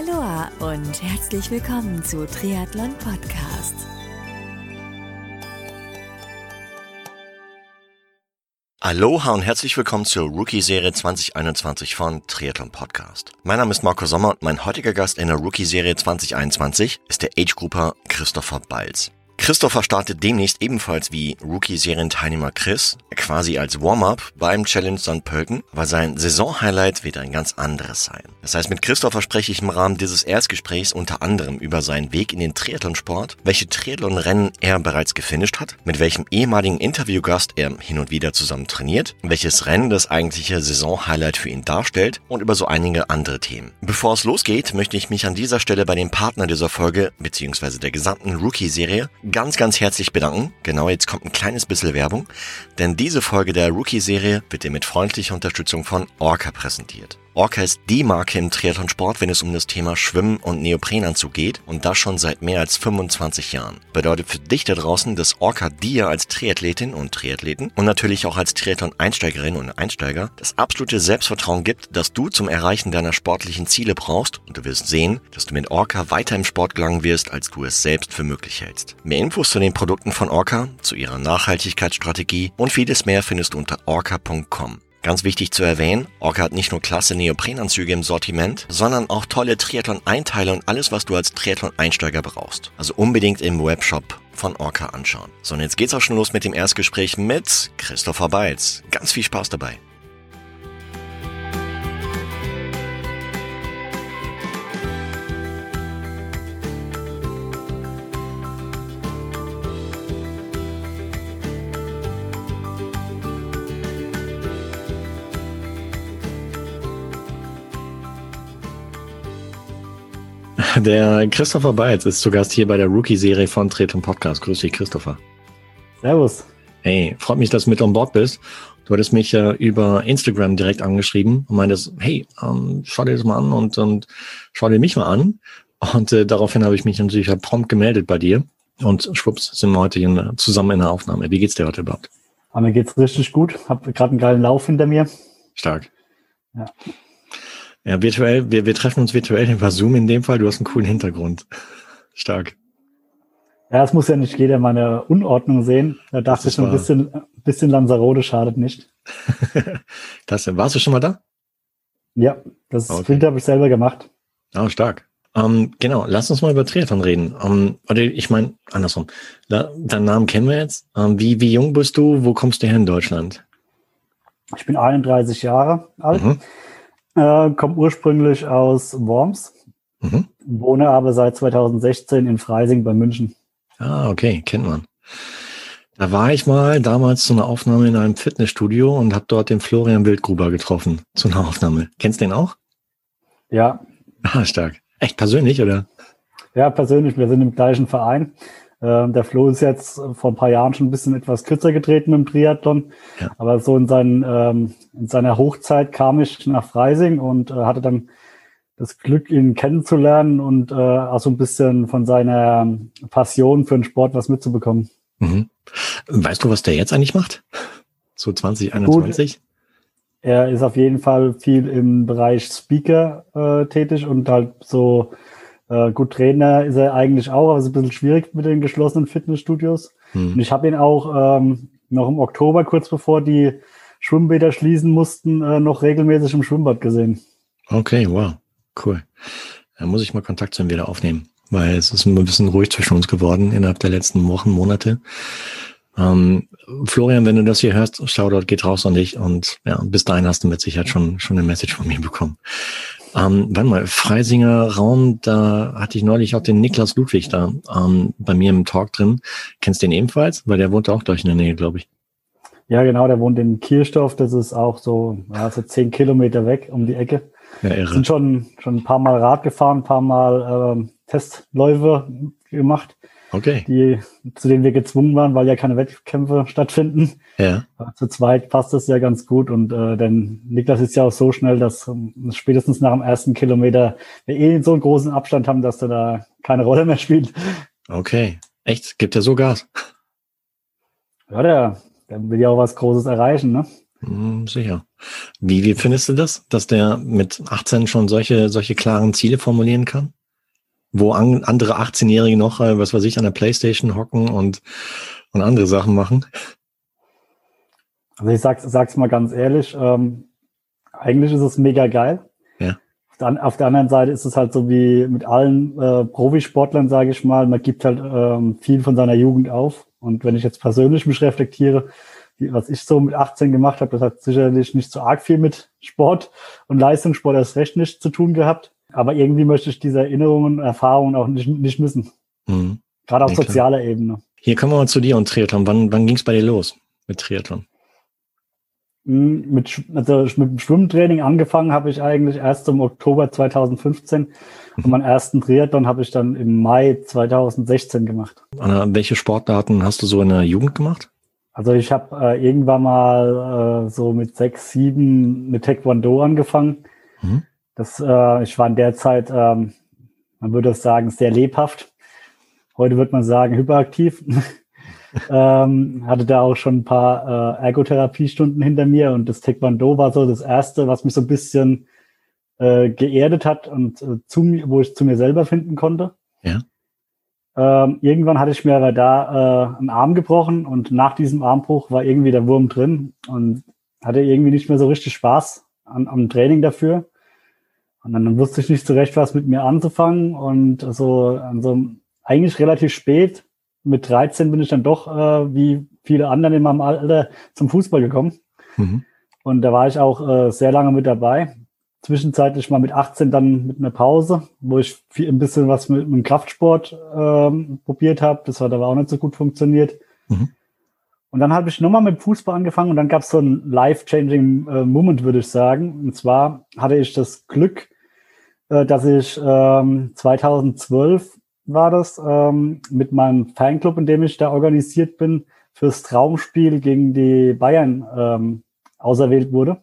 Aloha und herzlich willkommen zu Triathlon Podcast. Aloha und herzlich willkommen zur Rookie-Serie 2021 von Triathlon Podcast. Mein Name ist Marco Sommer und mein heutiger Gast in der Rookie-Serie 2021 ist der Age-Grupper Christopher Balz. Christopher startet demnächst ebenfalls wie Rookie-Serienteilnehmer Chris, quasi als Warm-up beim Challenge St. Pölten, weil sein Saison-Highlight wird ein ganz anderes sein. Das heißt, mit Christopher spreche ich im Rahmen dieses Erstgesprächs unter anderem über seinen Weg in den Triathlonsport, welche Triathlon-Rennen er bereits gefinisht hat, mit welchem ehemaligen Interviewgast er hin und wieder zusammen trainiert, welches Rennen das eigentliche Saison-Highlight für ihn darstellt und über so einige andere Themen. Bevor es losgeht, möchte ich mich an dieser Stelle bei dem Partner dieser Folge bzw. der gesamten Rookie-Serie ganz, ganz herzlich bedanken. Genau, jetzt kommt ein kleines bisschen Werbung, denn diese Folge der Rookie-Serie wird dir mit freundlicher Unterstützung von Orca präsentiert. Orca ist die Marke im Triathlonsport, wenn es um das Thema Schwimmen und Neoprenanzug geht und das schon seit mehr als 25 Jahren. Bedeutet für dich da draußen, dass Orca dir als Triathletin und Triathleten und natürlich auch als Triathlon-Einsteigerin und Einsteiger das absolute Selbstvertrauen gibt, dass du zum Erreichen deiner sportlichen Ziele brauchst und du wirst sehen, dass du mit Orca weiter im Sport gelangen wirst, als du es selbst für möglich hältst. Mehr Infos zu den Produkten von Orca, zu ihrer Nachhaltigkeitsstrategie und vieles mehr findest du unter orca.com. Ganz wichtig zu erwähnen, Orca hat nicht nur klasse Neoprenanzüge im Sortiment, sondern auch tolle Triathlon-Einteile und alles, was du als Triathlon-Einsteiger brauchst. Also unbedingt im Webshop von Orca anschauen. So, und jetzt geht's auch schon los mit dem Erstgespräch mit Christopher Beitz. Ganz viel Spaß dabei. Der Christopher Beitz ist zu Gast hier bei der Rookie-Serie von Tretum Podcast. Grüß dich, Christopher. Servus. Hey, freut mich, dass du mit on Bord bist. Du hattest mich äh, über Instagram direkt angeschrieben und meintest, hey, ähm, schau dir das mal an und, und schau dir mich mal an. Und äh, daraufhin habe ich mich natürlich halt prompt gemeldet bei dir. Und schwupps, sind wir heute in, zusammen in der Aufnahme. Wie geht's dir heute überhaupt? Aber mir geht's richtig gut. Hab gerade einen geilen Lauf hinter mir. Stark. Ja. Ja, virtuell, wir, wir treffen uns virtuell über Zoom in dem Fall. Du hast einen coolen Hintergrund. Stark. Ja, es muss ja nicht jeder meine Unordnung sehen. Da dachte ich schon ein bisschen, ein bisschen Lanzarote schadet nicht. das, warst du schon mal da? Ja, das okay. Sprint habe ich selber gemacht. Oh, stark. Ähm, genau, lass uns mal über Triathlon reden. Ähm, oder ich meine, andersrum. Da, deinen Namen kennen wir jetzt. Ähm, wie, wie jung bist du? Wo kommst du her in Deutschland? Ich bin 31 Jahre alt. Mhm. Äh, komme ursprünglich aus Worms, mhm. wohne aber seit 2016 in Freising bei München. Ah, okay, kennt man. Da war ich mal damals zu einer Aufnahme in einem Fitnessstudio und habe dort den Florian Wildgruber getroffen zu einer Aufnahme. Kennst du den auch? Ja. Ah, stark. Echt persönlich, oder? Ja, persönlich. Wir sind im gleichen Verein. Ähm, der Flo ist jetzt vor ein paar Jahren schon ein bisschen etwas kürzer getreten im Triathlon. Ja. Aber so in, seinen, ähm, in seiner Hochzeit kam ich nach Freising und äh, hatte dann das Glück, ihn kennenzulernen und äh, auch so ein bisschen von seiner Passion für den Sport was mitzubekommen. Mhm. Weißt du, was der jetzt eigentlich macht? So 2021? Gut. Er ist auf jeden Fall viel im Bereich Speaker äh, tätig und halt so äh, gut, Trainer ist er eigentlich auch, aber es ist ein bisschen schwierig mit den geschlossenen Fitnessstudios. Hm. Und ich habe ihn auch ähm, noch im Oktober, kurz bevor die Schwimmbäder schließen mussten, äh, noch regelmäßig im Schwimmbad gesehen. Okay, wow, cool. Da muss ich mal Kontakt zu ihm wieder aufnehmen, weil es ist ein bisschen ruhig zwischen uns geworden innerhalb der letzten Wochen, Monate. Ähm, Florian, wenn du das hier hörst, Shoutout geht raus an dich und ja, bis dahin hast du mit Sicherheit schon, schon eine Message von mir bekommen. Ähm, warte mal, Freisinger Raum, da hatte ich neulich auch den Niklas Ludwig da ähm, bei mir im Talk drin. Kennst du den ebenfalls? Weil der wohnt auch gleich in der Nähe, glaube ich. Ja, genau, der wohnt in Kirchdorf, das ist auch so, ja, so zehn Kilometer weg um die Ecke. Ja, irre. Sind schon, schon ein paar Mal Rad gefahren, ein paar Mal ähm, Testläufe gemacht. Okay. Die, zu denen wir gezwungen waren, weil ja keine Wettkämpfe stattfinden. Ja. Zu zweit passt das ja ganz gut und äh, denn Niklas ist ja auch so schnell, dass um, spätestens nach dem ersten Kilometer wir eh so einen großen Abstand haben, dass der da keine Rolle mehr spielt. Okay. Echt? Gibt er so Gas? Ja, der, der will ja auch was Großes erreichen, ne? Hm, sicher. Wie, wie findest du das, dass der mit 18 schon solche, solche klaren Ziele formulieren kann? Wo an, andere 18-Jährige noch, äh, was weiß ich, an der Playstation hocken und, und andere Sachen machen? Also ich sag's, sag's mal ganz ehrlich, ähm, eigentlich ist es mega geil. Ja. Auf der, auf der anderen Seite ist es halt so wie mit allen äh, Profisportlern, sage ich mal, man gibt halt ähm, viel von seiner Jugend auf. Und wenn ich jetzt persönlich mich reflektiere, was ich so mit 18 gemacht habe, das hat sicherlich nicht so arg viel mit Sport und Leistungssport erst recht nicht zu tun gehabt. Aber irgendwie möchte ich diese Erinnerungen und Erfahrungen auch nicht, nicht missen. Mhm. Gerade auf ja, sozialer Ebene. Hier kommen wir mal zu dir und Triathlon. Wann, wann ging es bei dir los mit Triathlon? Hm, mit, also mit dem Schwimmtraining angefangen habe ich eigentlich erst im Oktober 2015 und meinen ersten Triathlon habe ich dann im Mai 2016 gemacht. Welche Sportarten hast du so in der Jugend gemacht? Also ich habe äh, irgendwann mal äh, so mit sechs, sieben mit Taekwondo angefangen. Mhm. Das, äh, ich war in der Zeit, ähm, man würde sagen, sehr lebhaft. Heute würde man sagen, hyperaktiv. ähm, hatte da auch schon ein paar äh, Ergotherapiestunden hinter mir und das Taekwondo war so das erste, was mich so ein bisschen äh, geerdet hat und äh, zu mir, wo ich zu mir selber finden konnte. Ja. Ähm, irgendwann hatte ich mir aber da äh, einen Arm gebrochen und nach diesem Armbruch war irgendwie der Wurm drin und hatte irgendwie nicht mehr so richtig Spaß an, am Training dafür. Und dann, wusste ich nicht so recht, was mit mir anzufangen und so, also eigentlich relativ spät mit 13 bin ich dann doch, äh, wie viele anderen in meinem Alter, zum Fußball gekommen. Mhm. Und da war ich auch äh, sehr lange mit dabei. Zwischenzeitlich mal mit 18 dann mit einer Pause, wo ich viel, ein bisschen was mit, mit dem Kraftsport ähm, probiert habe. Das hat aber auch nicht so gut funktioniert. Mhm. Und dann habe ich nochmal mit Fußball angefangen und dann gab es so ein life-changing äh, Moment, würde ich sagen. Und zwar hatte ich das Glück, äh, dass ich ähm, 2012 war das, ähm, mit meinem Fanclub, in dem ich da organisiert bin, fürs Traumspiel gegen die Bayern ähm, auserwählt wurde.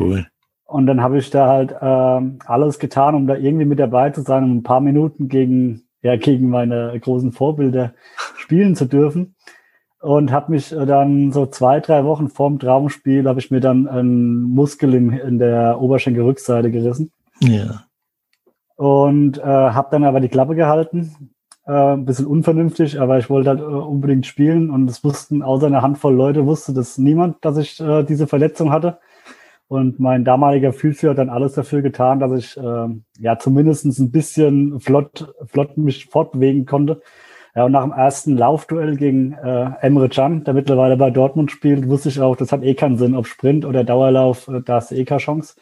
Cool. Und dann habe ich da halt ähm, alles getan, um da irgendwie mit dabei zu sein, um ein paar Minuten gegen, ja, gegen meine großen Vorbilder spielen zu dürfen. Und habe mich dann so zwei, drei Wochen vorm Traumspiel, habe ich mir dann einen Muskel in, in der Oberschenkelrückseite gerissen. Ja und äh, habe dann aber die Klappe gehalten. Äh, ein bisschen unvernünftig, aber ich wollte halt äh, unbedingt spielen und es wussten, außer einer Handvoll Leute wusste das niemand, dass ich äh, diese Verletzung hatte. Und mein damaliger Physio hat dann alles dafür getan, dass ich äh, ja zumindestens ein bisschen flott, flott mich fortbewegen konnte. Ja, und nach dem ersten Laufduell gegen äh, Emre Can, der mittlerweile bei Dortmund spielt, wusste ich auch, das hat eh keinen Sinn, ob Sprint oder Dauerlauf, äh, da ist eh keine Chance.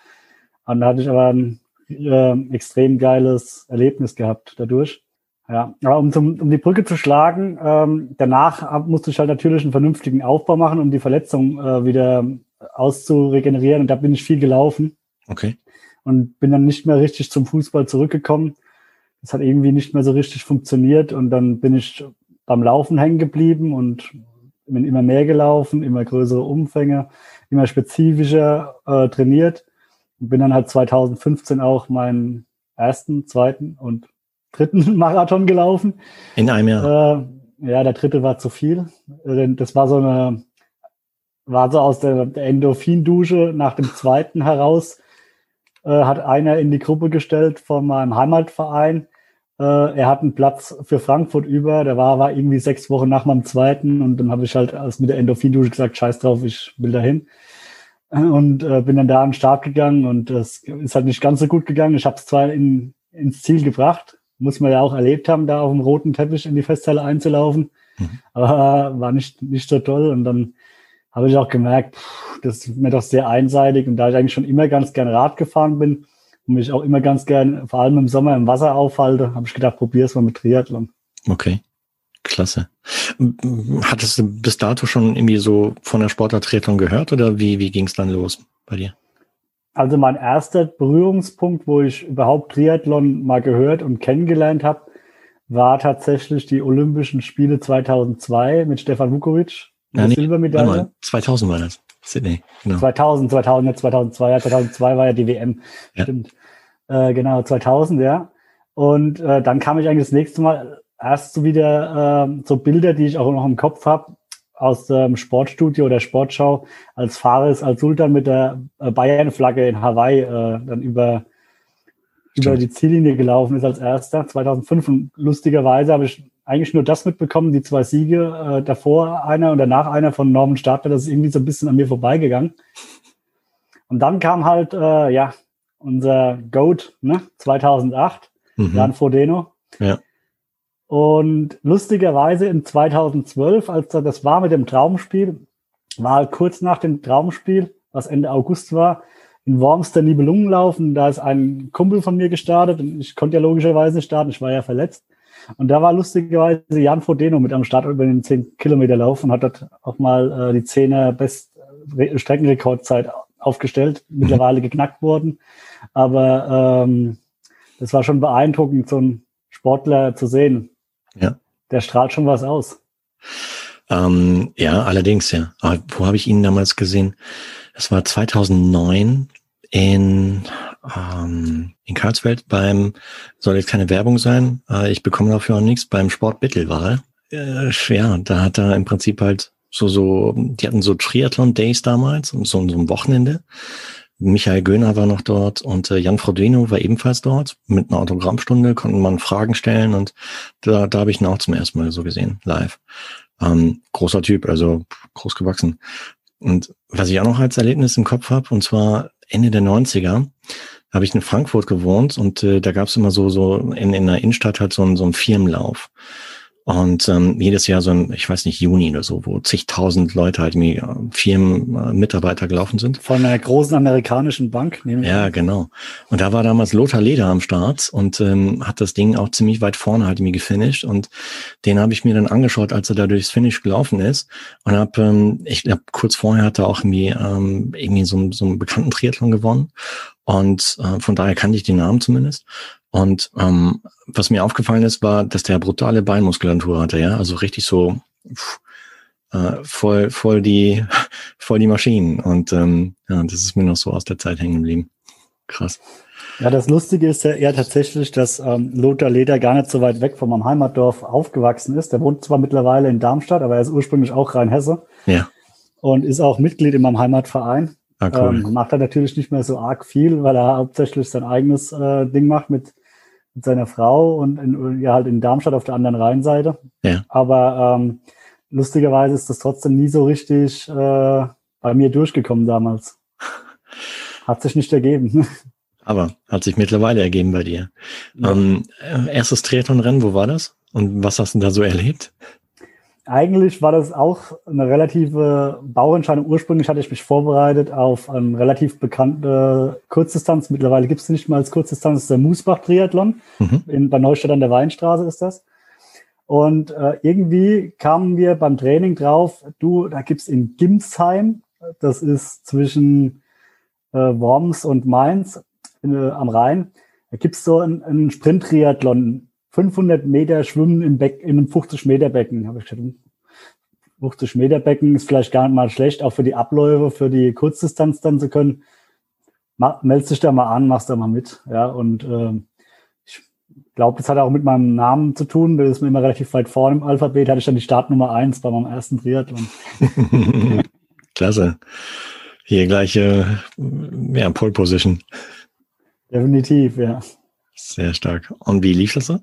Und da hatte ich aber ein äh, extrem geiles Erlebnis gehabt dadurch. Ja, aber um, zum, um die Brücke zu schlagen, ähm, danach musste ich halt natürlich einen vernünftigen Aufbau machen, um die Verletzung äh, wieder auszuregenerieren. Und da bin ich viel gelaufen. Okay. Und bin dann nicht mehr richtig zum Fußball zurückgekommen. Das hat irgendwie nicht mehr so richtig funktioniert. Und dann bin ich beim Laufen hängen geblieben und bin immer mehr gelaufen, immer größere Umfänge, immer spezifischer äh, trainiert und bin dann halt 2015 auch meinen ersten, zweiten und dritten Marathon gelaufen. In einem Jahr. Äh, ja, der dritte war zu viel. Das war so eine, war so aus der, der Endorphindusche nach dem zweiten heraus, äh, hat einer in die Gruppe gestellt von meinem Heimatverein. Äh, er hat einen Platz für Frankfurt über, der war, war irgendwie sechs Wochen nach meinem zweiten und dann habe ich halt als mit der Endorphindusche gesagt, scheiß drauf, ich will dahin und äh, bin dann da an den Start gegangen und es ist halt nicht ganz so gut gegangen. Ich habe es zwar in, ins Ziel gebracht, muss man ja auch erlebt haben, da auf dem roten Teppich in die Festhalle einzulaufen, mhm. aber war nicht, nicht so toll und dann habe ich auch gemerkt, pff, das ist mir doch sehr einseitig und da ich eigentlich schon immer ganz gern Rad gefahren bin und mich auch immer ganz gern, vor allem im Sommer im Wasser aufhalte, habe ich gedacht, probier's mal mit Triathlon. Okay. Klasse. Hattest du bis dato schon irgendwie so von der Sportlertretung gehört oder wie, wie ging es dann los bei dir? Also mein erster Berührungspunkt, wo ich überhaupt Triathlon mal gehört und kennengelernt habe, war tatsächlich die Olympischen Spiele 2002 mit Stefan Vukovic, ja, nee, Silbermedaille. 2000 war das. Sydney, genau. 2000, 2000, 2002, ja, 2002 war ja die WM, ja. stimmt. Äh, genau, 2000, ja. Und äh, dann kam ich eigentlich das nächste Mal erst so wieder äh, so Bilder, die ich auch noch im Kopf habe, aus dem Sportstudio oder Sportschau, als Fares als Sultan mit der äh, Bayern-Flagge in Hawaii äh, dann über, über die Ziellinie gelaufen ist als erster, 2005. Und lustigerweise habe ich eigentlich nur das mitbekommen, die zwei Siege äh, davor einer und danach einer von Norman Stadler, das ist irgendwie so ein bisschen an mir vorbeigegangen. Und dann kam halt, äh, ja, unser GOAT, ne, 2008, mhm. Jan Frodeno. Ja. Und lustigerweise in 2012, als das war mit dem Traumspiel, war halt kurz nach dem Traumspiel, was Ende August war, in Worms der Nibelungenlauf. Und da ist ein Kumpel von mir gestartet. Und ich konnte ja logischerweise nicht starten, ich war ja verletzt. Und da war lustigerweise Jan Frodeno mit am Start über den 10 Kilometer Lauf und hat dort auch mal äh, die 10er Best Streckenrekordzeit aufgestellt, mittlerweile geknackt worden. Aber ähm, das war schon beeindruckend, so einen Sportler zu sehen. Ja. Der strahlt schon was aus. Ähm, ja, allerdings, ja. Aber wo habe ich ihn damals gesehen? Das war 2009 in, ähm, in Karlsfeld beim, soll jetzt keine Werbung sein, äh, ich bekomme dafür auch nichts, beim Sport Bittelwahl. Äh, ja, da hat er im Prinzip halt so, so, die hatten so Triathlon-Days damals, so, so ein Wochenende. Michael Göhner war noch dort und äh, Jan Frodeno war ebenfalls dort. Mit einer Autogrammstunde konnten man Fragen stellen und da, da habe ich ihn auch zum ersten Mal so gesehen, live. Ähm, großer Typ, also groß gewachsen. Und was ich auch noch als Erlebnis im Kopf habe, und zwar Ende der 90er, habe ich in Frankfurt gewohnt und äh, da gab es immer so, so in, in der Innenstadt halt so, ein so einen Firmenlauf. Und ähm, jedes Jahr so ein, ich weiß nicht, Juni oder so, wo zigtausend Leute halt irgendwie äh, Firmenmitarbeiter gelaufen sind. Von einer großen amerikanischen Bank, nehme ich Ja, an. genau. Und da war damals Lothar Leder am Start und ähm, hat das Ding auch ziemlich weit vorne halt irgendwie gefinisht. Und den habe ich mir dann angeschaut, als er da durchs Finish gelaufen ist. Und habe, ähm, ich glaube, kurz vorher hat er auch irgendwie, ähm, irgendwie so, so einen bekannten Triathlon gewonnen. Und äh, von daher kannte ich den Namen zumindest. Und ähm, was mir aufgefallen ist, war, dass der brutale Beinmuskulatur hatte, ja, also richtig so pff, äh, voll, voll die, voll die Maschinen. Und ähm, ja, das ist mir noch so aus der Zeit hängen geblieben. Krass. Ja, das Lustige ist ja eher tatsächlich, dass ähm, Lothar Leder gar nicht so weit weg von meinem Heimatdorf aufgewachsen ist. Der wohnt zwar mittlerweile in Darmstadt, aber er ist ursprünglich auch Rheinhesse. Ja. Und ist auch Mitglied in meinem Heimatverein. Ah, cool. ähm, macht er natürlich nicht mehr so arg viel, weil er hauptsächlich sein eigenes äh, Ding macht mit mit seiner Frau und in, ja, halt in Darmstadt auf der anderen Rheinseite. Ja. Aber ähm, lustigerweise ist das trotzdem nie so richtig äh, bei mir durchgekommen damals. Hat sich nicht ergeben. Aber hat sich mittlerweile ergeben bei dir. Ja. Ähm, erstes Triathlon-Rennen, wo war das? Und was hast du da so erlebt? Eigentlich war das auch eine relative Bauentscheidung. Ursprünglich hatte ich mich vorbereitet auf eine relativ bekannte Kurzdistanz. Mittlerweile gibt es nicht mal als Kurzdistanz, das ist der Moosbach-Triathlon. Mhm. In, bei Neustadt an der Weinstraße ist das. Und äh, irgendwie kamen wir beim Training drauf, du, da gibt's in Gimsheim, das ist zwischen äh, Worms und Mainz in, äh, am Rhein, da gibt's so einen, einen Sprint-Triathlon 500 Meter schwimmen im Beck, in einem 50 Meter Becken. Habe ich gesagt, 50 Meter Becken ist vielleicht gar nicht mal schlecht, auch für die Abläufe, für die Kurzdistanz dann zu können. Meldest dich da mal an, machst da mal mit. Ja, und äh, ich glaube, das hat auch mit meinem Namen zu tun. Das ist mir immer relativ weit vorne im Alphabet. Hatte ich dann die Startnummer eins bei meinem ersten Triathlon. Klasse. Hier gleiche, ja, Pole Position. Definitiv, ja. Sehr stark. Und wie lief das so?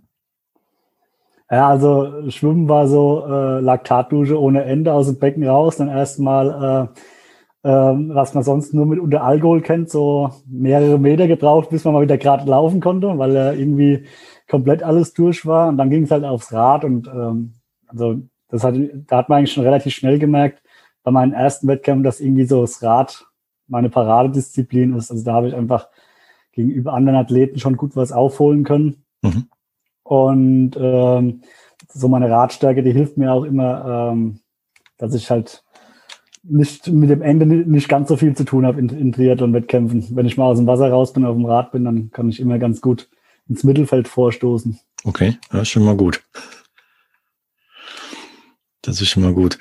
Ja, also Schwimmen war so äh, Laktatdusche ohne Ende aus dem Becken raus. Dann erstmal, äh, äh, was man sonst nur mit unter Alkohol kennt, so mehrere Meter gebraucht, bis man mal wieder gerade laufen konnte, weil er irgendwie komplett alles durch war. Und dann ging es halt aufs Rad und ähm, also das hat, da hat man eigentlich schon relativ schnell gemerkt, bei meinen ersten Wettkämpfen, dass irgendwie so das Rad meine Paradedisziplin ist. Also da habe ich einfach gegenüber anderen Athleten schon gut was aufholen können. Mhm. Und ähm, so meine Radstärke, die hilft mir auch immer, ähm, dass ich halt nicht mit dem Ende nicht ganz so viel zu tun habe in, in Triathlon-Wettkämpfen. Wenn ich mal aus dem Wasser raus bin, auf dem Rad bin, dann kann ich immer ganz gut ins Mittelfeld vorstoßen. Okay, das ist schon mal gut. Das ist schon mal gut.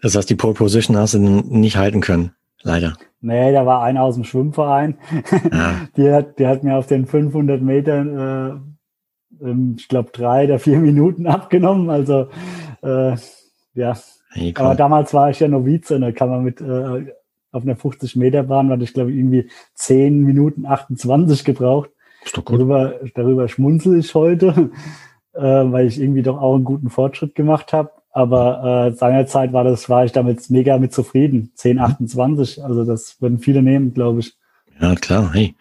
Das heißt, die Pole Position hast du nicht halten können, leider. Nee, da war einer aus dem Schwimmverein. Ja. Die, hat, die hat mir auf den 500 Metern äh, ähm, ich glaube, drei oder vier Minuten abgenommen. Also äh, ja, Hey, Aber damals war ich ja Novize, da kann man mit äh, auf einer 50 Meter Bahn, hatte ich glaube irgendwie 10 Minuten 28 gebraucht. Ist doch gut. Darüber, darüber schmunzel ich heute, äh, weil ich irgendwie doch auch einen guten Fortschritt gemacht habe. Aber äh, seinerzeit war das, war ich damit mega mit zufrieden. 10, 28. Mhm. Also das würden viele nehmen, glaube ich. Ja, klar. Hey.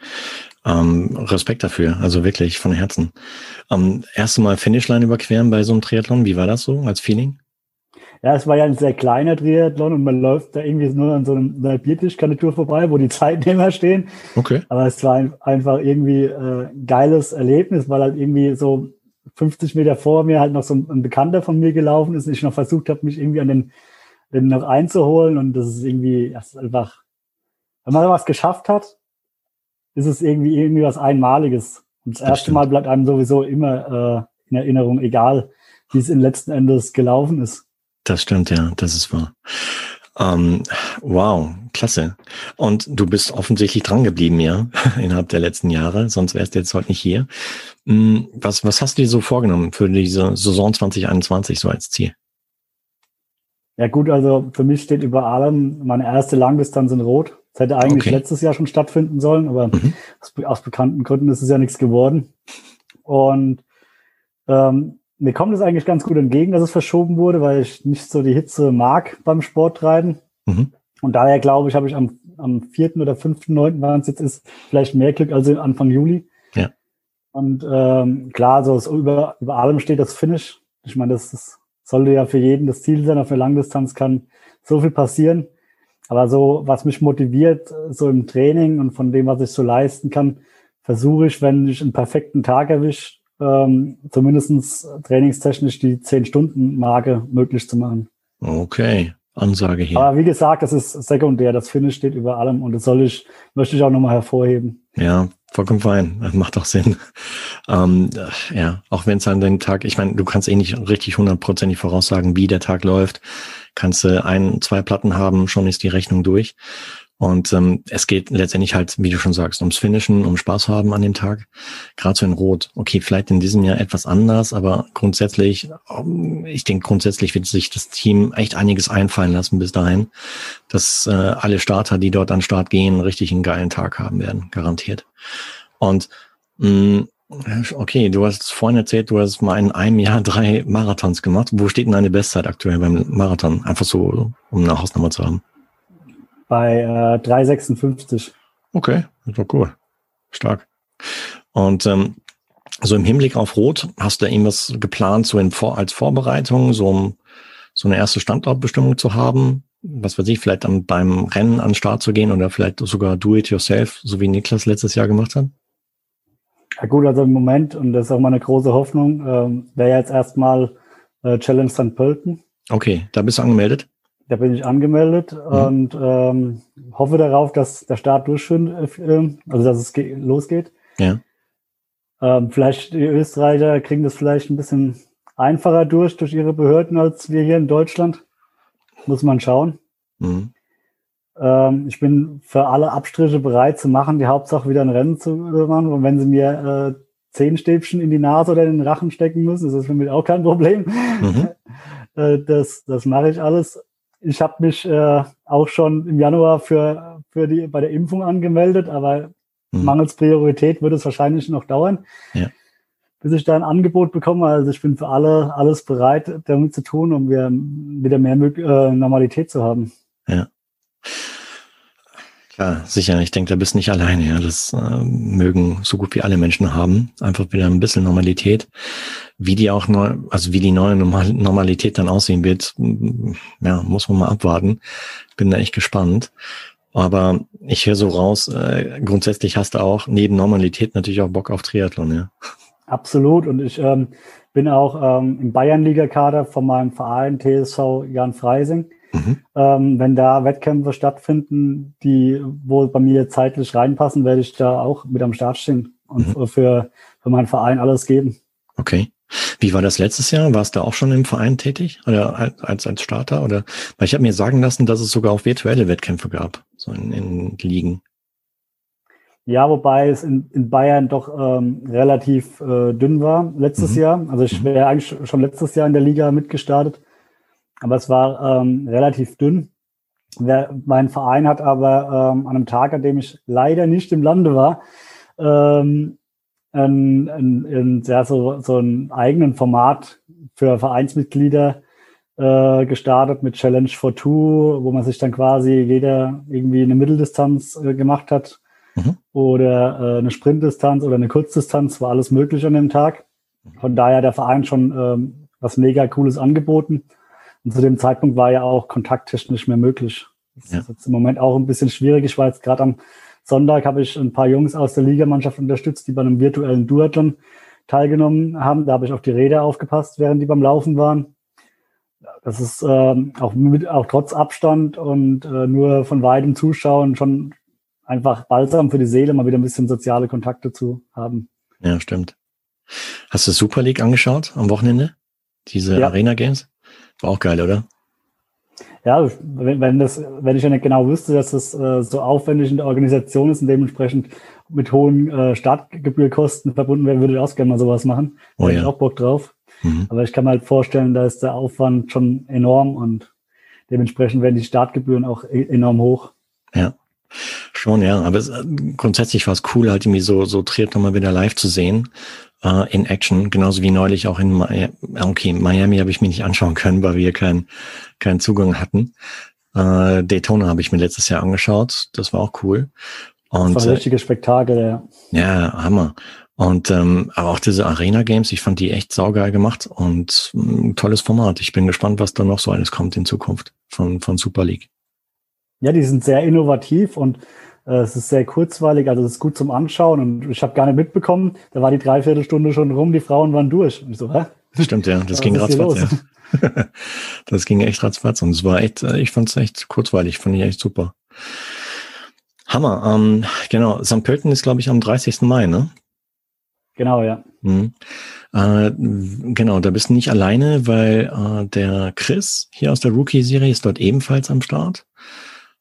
Ähm, Respekt dafür, also wirklich von Herzen. Ähm, erste Mal Finishline überqueren bei so einem Triathlon, wie war das so als Feeling? Ja, es war ja ein sehr kleiner Triathlon und man läuft da irgendwie nur an so einer Biertischkandidatur vorbei, wo die Zeitnehmer stehen. Okay. Aber es war einfach irgendwie äh, geiles Erlebnis, weil halt irgendwie so 50 Meter vor mir halt noch so ein Bekannter von mir gelaufen ist und ich noch versucht habe, mich irgendwie an den, den noch einzuholen und das ist irgendwie, das ist einfach, wenn man was geschafft hat, ist es irgendwie irgendwie was Einmaliges. Und das, das erste stimmt. Mal bleibt einem sowieso immer äh, in Erinnerung, egal wie es in letzten Endes gelaufen ist. Das stimmt, ja, das ist wahr. Ähm, wow, klasse. Und du bist offensichtlich dran geblieben, ja, innerhalb der letzten Jahre, sonst wärst du jetzt heute nicht hier. Hm, was, was hast du dir so vorgenommen für diese Saison 2021 so als Ziel? Ja gut, also für mich steht über allem meine erste Langdistanz in Rot. Das hätte eigentlich okay. letztes Jahr schon stattfinden sollen, aber mhm. aus, aus, bekannten Gründen ist es ja nichts geworden. Und ähm, mir kommt es eigentlich ganz gut entgegen, dass es verschoben wurde, weil ich nicht so die Hitze mag beim Sporttreiben. Mhm. Und daher glaube ich, habe ich am, am 4. oder 5.9., wann es jetzt ist, vielleicht mehr Glück als Anfang Juli. Ja. Und ähm, klar, so über, über allem steht das Finish. Ich meine, das, das sollte ja für jeden das Ziel sein. Auf der Langdistanz kann so viel passieren. Aber so, was mich motiviert, so im Training und von dem, was ich so leisten kann, versuche ich, wenn ich einen perfekten Tag erwische, ähm, zumindest trainingstechnisch die 10-Stunden-Marke möglich zu machen. Okay, Ansage hier. Aber wie gesagt, das ist sekundär. Das Finish steht über allem und das soll ich, möchte ich auch nochmal hervorheben. Ja, vollkommen fein. Das macht doch Sinn. Ähm, ja, auch wenn es an dem Tag, ich meine, du kannst eh nicht richtig hundertprozentig voraussagen, wie der Tag läuft. Kannst du ein, zwei Platten haben, schon ist die Rechnung durch. Und ähm, es geht letztendlich halt, wie du schon sagst, ums Finishen, um Spaß haben an dem Tag. Gerade so in Rot. Okay, vielleicht in diesem Jahr etwas anders, aber grundsätzlich, ähm, ich denke, grundsätzlich wird sich das Team echt einiges einfallen lassen bis dahin, dass äh, alle Starter, die dort an Start gehen, richtig einen geilen Tag haben werden, garantiert. Und mh, mm, Okay, du hast vorhin erzählt, du hast mal in einem Jahr drei Marathons gemacht. Wo steht denn deine Bestzeit aktuell beim Marathon? Einfach so, um eine Hausnummer zu haben bei äh, 3,56. Okay, das war cool. Stark. Und ähm, so im Hinblick auf Rot, hast du irgendwas geplant, so in als Vorbereitung, so um so eine erste Standortbestimmung zu haben? Was weiß ich, vielleicht am, beim Rennen an den Start zu gehen oder vielleicht sogar do it yourself, so wie Niklas letztes Jahr gemacht hat? Ja gut, also im Moment, und das ist auch meine große Hoffnung, ähm, wäre jetzt erstmal äh, Challenge St. Pölten. Okay, da bist du angemeldet? Da bin ich angemeldet mhm. und ähm, hoffe darauf, dass der Start durchführt, äh, also dass es losgeht. Ja. Ähm, vielleicht die Österreicher kriegen das vielleicht ein bisschen einfacher durch, durch ihre Behörden, als wir hier in Deutschland. Muss man schauen. Mhm. Ähm, ich bin für alle Abstriche bereit zu machen, die Hauptsache wieder ein Rennen zu machen. Und wenn sie mir äh, zehn Stäbchen in die Nase oder in den Rachen stecken müssen, ist das für mich auch kein Problem. Mhm. äh, das, das mache ich alles ich habe mich äh, auch schon im Januar für, für die, bei der Impfung angemeldet, aber mhm. mangels Priorität wird es wahrscheinlich noch dauern, ja. bis ich da ein Angebot bekomme. Also ich bin für alle alles bereit, damit zu tun, um wieder mehr äh, Normalität zu haben. Ja. Klar, sicher. Ich denke, da bist nicht alleine. Ja. Das äh, mögen so gut wie alle Menschen haben. Einfach wieder ein bisschen Normalität. Wie die auch neu, also wie die neue Normalität dann aussehen wird, ja, muss man mal abwarten. Bin da echt gespannt. Aber ich höre so raus, äh, grundsätzlich hast du auch neben Normalität natürlich auch Bock auf Triathlon, ja. Absolut. Und ich ähm, bin auch ähm, im Bayernliga-Kader von meinem Verein TSV Jan Freising. Mhm. Ähm, wenn da Wettkämpfe stattfinden, die wo bei mir zeitlich reinpassen, werde ich da auch mit am Start stehen und mhm. für, für meinen Verein alles geben. Okay. Wie war das letztes Jahr? Warst du auch schon im Verein tätig oder als, als Starter? Oder weil ich habe mir sagen lassen, dass es sogar auch virtuelle Wettkämpfe gab, so in, in Ligen. Ja, wobei es in, in Bayern doch ähm, relativ äh, dünn war letztes mhm. Jahr. Also ich mhm. wäre eigentlich schon letztes Jahr in der Liga mitgestartet. Aber es war ähm, relativ dünn. Der, mein Verein hat aber ähm, an einem Tag, an dem ich leider nicht im Lande war, ähm, ein, ein, ein, ja, so, so einen eigenen Format für Vereinsmitglieder äh, gestartet mit Challenge for Two, wo man sich dann quasi jeder irgendwie eine Mitteldistanz äh, gemacht hat mhm. oder äh, eine Sprintdistanz oder eine Kurzdistanz, war alles möglich an dem Tag. Von daher der Verein schon ähm, was mega cooles angeboten. Und zu dem Zeitpunkt war ja auch kontakttechnisch mehr möglich. Das ja. ist jetzt im Moment auch ein bisschen schwierig. Ich war jetzt gerade am Sonntag habe ich ein paar Jungs aus der Ligamannschaft unterstützt, die bei einem virtuellen Duathlon teilgenommen haben. Da habe ich auf die Räder aufgepasst, während die beim Laufen waren. Das ist ähm, auch, mit, auch trotz Abstand und äh, nur von weitem Zuschauen schon einfach balsam für die Seele, mal wieder ein bisschen soziale Kontakte zu haben. Ja, stimmt. Hast du Super League angeschaut am Wochenende? Diese ja. Arena Games? War auch geil, oder? Ja, wenn, wenn, das, wenn ich ja nicht genau wüsste, dass das äh, so aufwendig in der Organisation ist und dementsprechend mit hohen äh, Startgebührkosten verbunden wäre, würde ich auch gerne mal sowas machen. Oh, da ja. ich auch Bock drauf. Mhm. Aber ich kann mir halt vorstellen, da ist der Aufwand schon enorm und dementsprechend werden die Startgebühren auch e enorm hoch. Ja. Schon, ja. Aber es, äh, grundsätzlich war es cool, halt irgendwie so, so Triathlon mal wieder live zu sehen äh, in Action, genauso wie neulich auch in Miami. Okay, Miami habe ich mir nicht anschauen können, weil wir keinen keinen Zugang hatten. Äh, Daytona habe ich mir letztes Jahr angeschaut. Das war auch cool. Und, das war ein äh, richtiges Spektakel, ja. Ja, Hammer. Und ähm, aber auch diese Arena Games, ich fand die echt saugeil gemacht und ein mm, tolles Format. Ich bin gespannt, was da noch so alles kommt in Zukunft von, von Super League. Ja, die sind sehr innovativ und äh, es ist sehr kurzweilig, also es ist gut zum Anschauen und ich habe gar nicht mitbekommen, da war die Dreiviertelstunde schon rum, die Frauen waren durch. Und ich so, hä? Stimmt, ja, das ging ratzfatz, ja. das ging echt ratzfatz und es war echt, äh, ich fand es echt kurzweilig, fand ich echt super. Hammer, ähm, genau, St. Pölten ist, glaube ich, am 30. Mai, ne? Genau, ja. Mhm. Äh, genau, da bist du nicht alleine, weil äh, der Chris hier aus der Rookie-Serie ist dort ebenfalls am Start.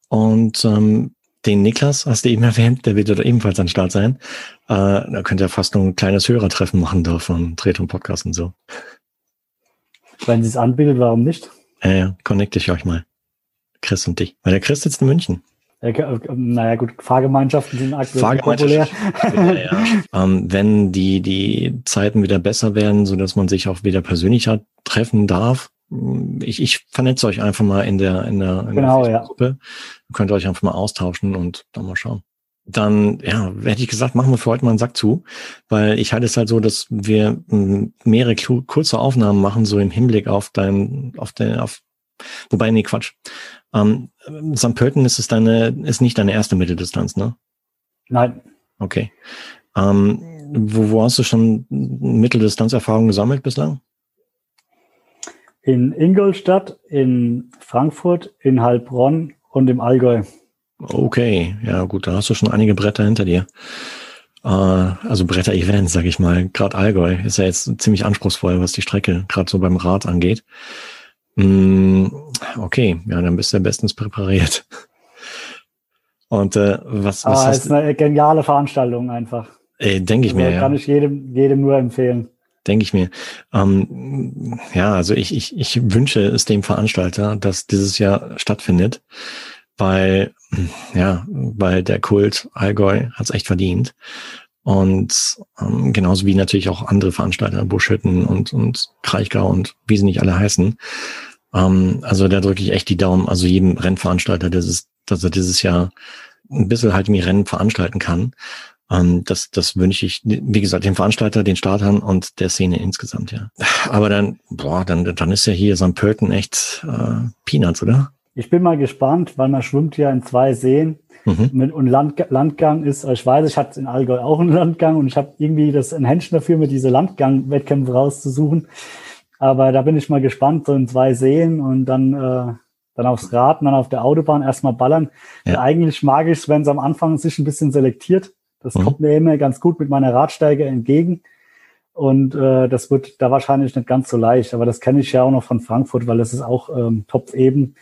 Und ähm, den Niklas hast du eben erwähnt, der wird dort ebenfalls am Start sein. Äh, da könnt ihr fast nur ein kleines Hörertreffen machen da von Tretung Podcast und so. Wenn sie es anbietet, warum nicht? Äh, connecte ich euch mal. Chris und dich. Weil der Chris sitzt in München. Ja, naja, gut, Fahrgemeinschaften sind aktuell populär. Ja, ja. ähm, wenn die, die Zeiten wieder besser werden, so dass man sich auch wieder persönlicher treffen darf, ich, ich vernetze euch einfach mal in der, in der, in genau, der Gruppe. Ja. Könnt ihr euch einfach mal austauschen und dann mal schauen. Dann, ja, hätte ich gesagt, machen wir für heute mal einen Sack zu, weil ich halte es halt so, dass wir mehrere kurze Aufnahmen machen, so im Hinblick auf dein, auf den, auf, wobei, nee, Quatsch. Ähm, St. Pölten ist es deine, ist nicht deine erste Mitteldistanz, ne? Nein. Okay. Ähm, wo, wo hast du schon Mitteldistanzerfahrung gesammelt bislang? In Ingolstadt, in Frankfurt, in Heilbronn und im Allgäu. Okay, ja gut, da hast du schon einige Bretter hinter dir. Äh, also Bretter-Events, sag ich mal. Gerade Allgäu ist ja jetzt ziemlich anspruchsvoll, was die Strecke gerade so beim Rad angeht. Mm, okay, ja, dann bist du ja bestens präpariert. Und äh, was, was Aber es ist eine geniale Veranstaltung einfach. Äh, Denke ich also, mir, ja. Kann ich jedem, jedem nur empfehlen denke ich mir. Ähm, ja, also ich, ich, ich wünsche es dem Veranstalter, dass dieses Jahr stattfindet, weil, ja, weil der Kult Allgäu hat es echt verdient. Und ähm, genauso wie natürlich auch andere Veranstalter, Buschhütten und, und Kraichgau und wie sie nicht alle heißen. Ähm, also da drücke ich echt die Daumen, also jedem Rennveranstalter, dass, es, dass er dieses Jahr ein bisschen halt irgendwie Rennen veranstalten kann. Ähm, das, das wünsche ich, wie gesagt, dem Veranstalter, den Startern und der Szene insgesamt, ja. Aber dann, boah, dann, dann ist ja hier St. Pölten echt äh, Peanuts, oder? Ich bin mal gespannt, weil man schwimmt ja in zwei Seen mhm. mit, und Land, Landgang ist, ich weiß, ich hatte in Allgäu auch einen Landgang und ich habe irgendwie das ein Händchen dafür, mir diese Landgang-Wettkämpfe rauszusuchen. Aber da bin ich mal gespannt, so in zwei Seen und dann, äh, dann aufs Rad und dann auf der Autobahn erstmal ballern. Ja. Eigentlich mag ich es, wenn es am Anfang sich ein bisschen selektiert das mhm. kommt mir immer ganz gut mit meiner Radsteige entgegen. Und äh, das wird da wahrscheinlich nicht ganz so leicht. Aber das kenne ich ja auch noch von Frankfurt, weil das ist auch ähm, Topf eben.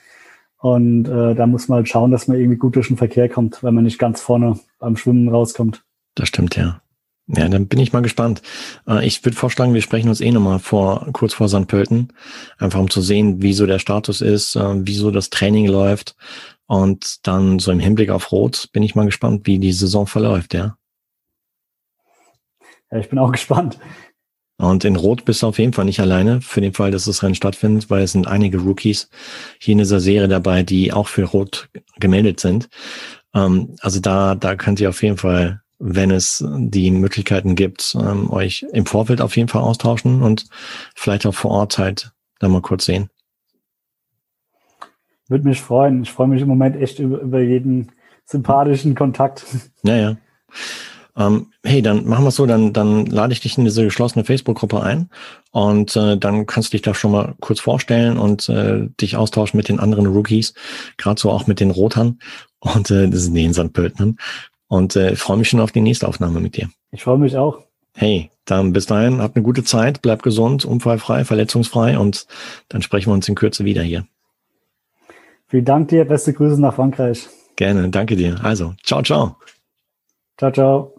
Und äh, da muss man halt schauen, dass man irgendwie gut durch den Verkehr kommt, wenn man nicht ganz vorne beim Schwimmen rauskommt. Das stimmt, ja. Ja, dann bin ich mal gespannt. Äh, ich würde vorschlagen, wir sprechen uns eh nochmal vor, kurz vor St. Pölten, einfach um zu sehen, wie so der Status ist, äh, wie so das Training läuft. Und dann so im Hinblick auf Rot bin ich mal gespannt, wie die Saison verläuft, ja. Ja, ich bin auch gespannt. Und in Rot bist du auf jeden Fall nicht alleine für den Fall, dass das Rennen stattfindet, weil es sind einige Rookies hier in dieser Serie dabei, die auch für Rot gemeldet sind. Ähm, also da, da könnt ihr auf jeden Fall, wenn es die Möglichkeiten gibt, ähm, euch im Vorfeld auf jeden Fall austauschen und vielleicht auch vor Ort halt da mal kurz sehen. Würde mich freuen. Ich freue mich im Moment echt über, über jeden sympathischen Kontakt. Ja, ja. Ähm, hey, dann machen wir es so, dann, dann lade ich dich in diese geschlossene Facebook-Gruppe ein und äh, dann kannst du dich da schon mal kurz vorstellen und äh, dich austauschen mit den anderen Rookies, gerade so auch mit den Rotern und äh, das sind den Sandpöltnern und äh, freue mich schon auf die nächste Aufnahme mit dir. Ich freue mich auch. Hey, dann bis dahin, habt eine gute Zeit, bleib gesund, unfallfrei, verletzungsfrei und dann sprechen wir uns in Kürze wieder hier. Vielen Dank dir, beste Grüße nach Frankreich. Gerne, danke dir. Also, ciao, ciao. Ciao, ciao.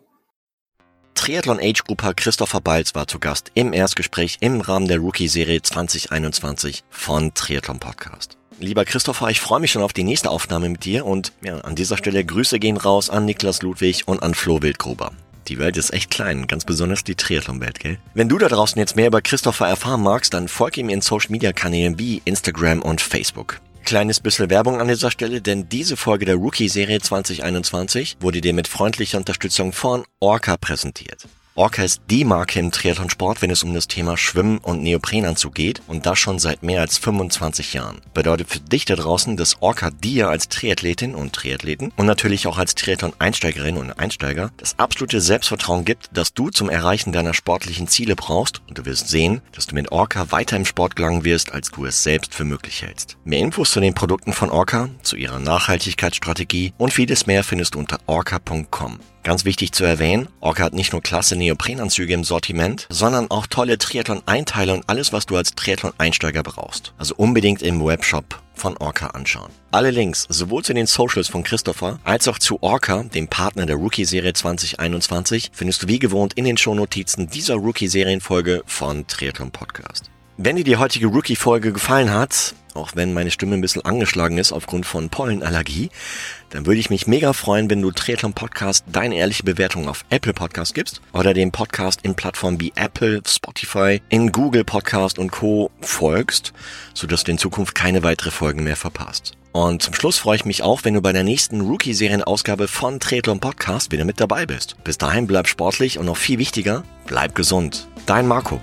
Triathlon Age Grupper Christopher Balz war zu Gast im Erstgespräch im Rahmen der Rookie-Serie 2021 von Triathlon Podcast. Lieber Christopher, ich freue mich schon auf die nächste Aufnahme mit dir und ja, an dieser Stelle Grüße gehen raus an Niklas Ludwig und an Flo Wildgruber. Die Welt ist echt klein, ganz besonders die Triathlon-Welt, gell? Wenn du da draußen jetzt mehr über Christopher erfahren magst, dann folge ihm in Social-Media-Kanälen wie Instagram und Facebook. Kleines bisschen Werbung an dieser Stelle, denn diese Folge der Rookie-Serie 2021 wurde dir mit freundlicher Unterstützung von Orca präsentiert. Orca ist die Marke im Triathlonsport, wenn es um das Thema Schwimmen und Neoprenanzug geht und das schon seit mehr als 25 Jahren. Bedeutet für dich da draußen, dass Orca dir als Triathletin und Triathleten und natürlich auch als Triathlon-Einsteigerin und Einsteiger das absolute Selbstvertrauen gibt, dass du zum Erreichen deiner sportlichen Ziele brauchst und du wirst sehen, dass du mit Orca weiter im Sport gelangen wirst, als du es selbst für möglich hältst. Mehr Infos zu den Produkten von Orca, zu ihrer Nachhaltigkeitsstrategie und vieles mehr findest du unter orca.com. Ganz wichtig zu erwähnen, Orca hat nicht nur klasse Neoprenanzüge im Sortiment, sondern auch tolle Triathlon-Einteile und alles, was du als Triathlon-Einsteiger brauchst. Also unbedingt im Webshop von Orca anschauen. Alle Links, sowohl zu den Socials von Christopher, als auch zu Orca, dem Partner der Rookie-Serie 2021, findest du wie gewohnt in den Shownotizen dieser Rookie-Serienfolge von Triathlon Podcast. Wenn dir die heutige Rookie-Folge gefallen hat, auch wenn meine Stimme ein bisschen angeschlagen ist aufgrund von Pollenallergie, dann würde ich mich mega freuen, wenn du Triathlon Podcast deine ehrliche Bewertung auf Apple Podcast gibst oder dem Podcast in Plattformen wie Apple, Spotify, in Google Podcast und Co. folgst, sodass du in Zukunft keine weitere Folgen mehr verpasst. Und zum Schluss freue ich mich auch, wenn du bei der nächsten Rookie-Serien-Ausgabe von Triathlon Podcast wieder mit dabei bist. Bis dahin bleib sportlich und noch viel wichtiger, bleib gesund. Dein Marco.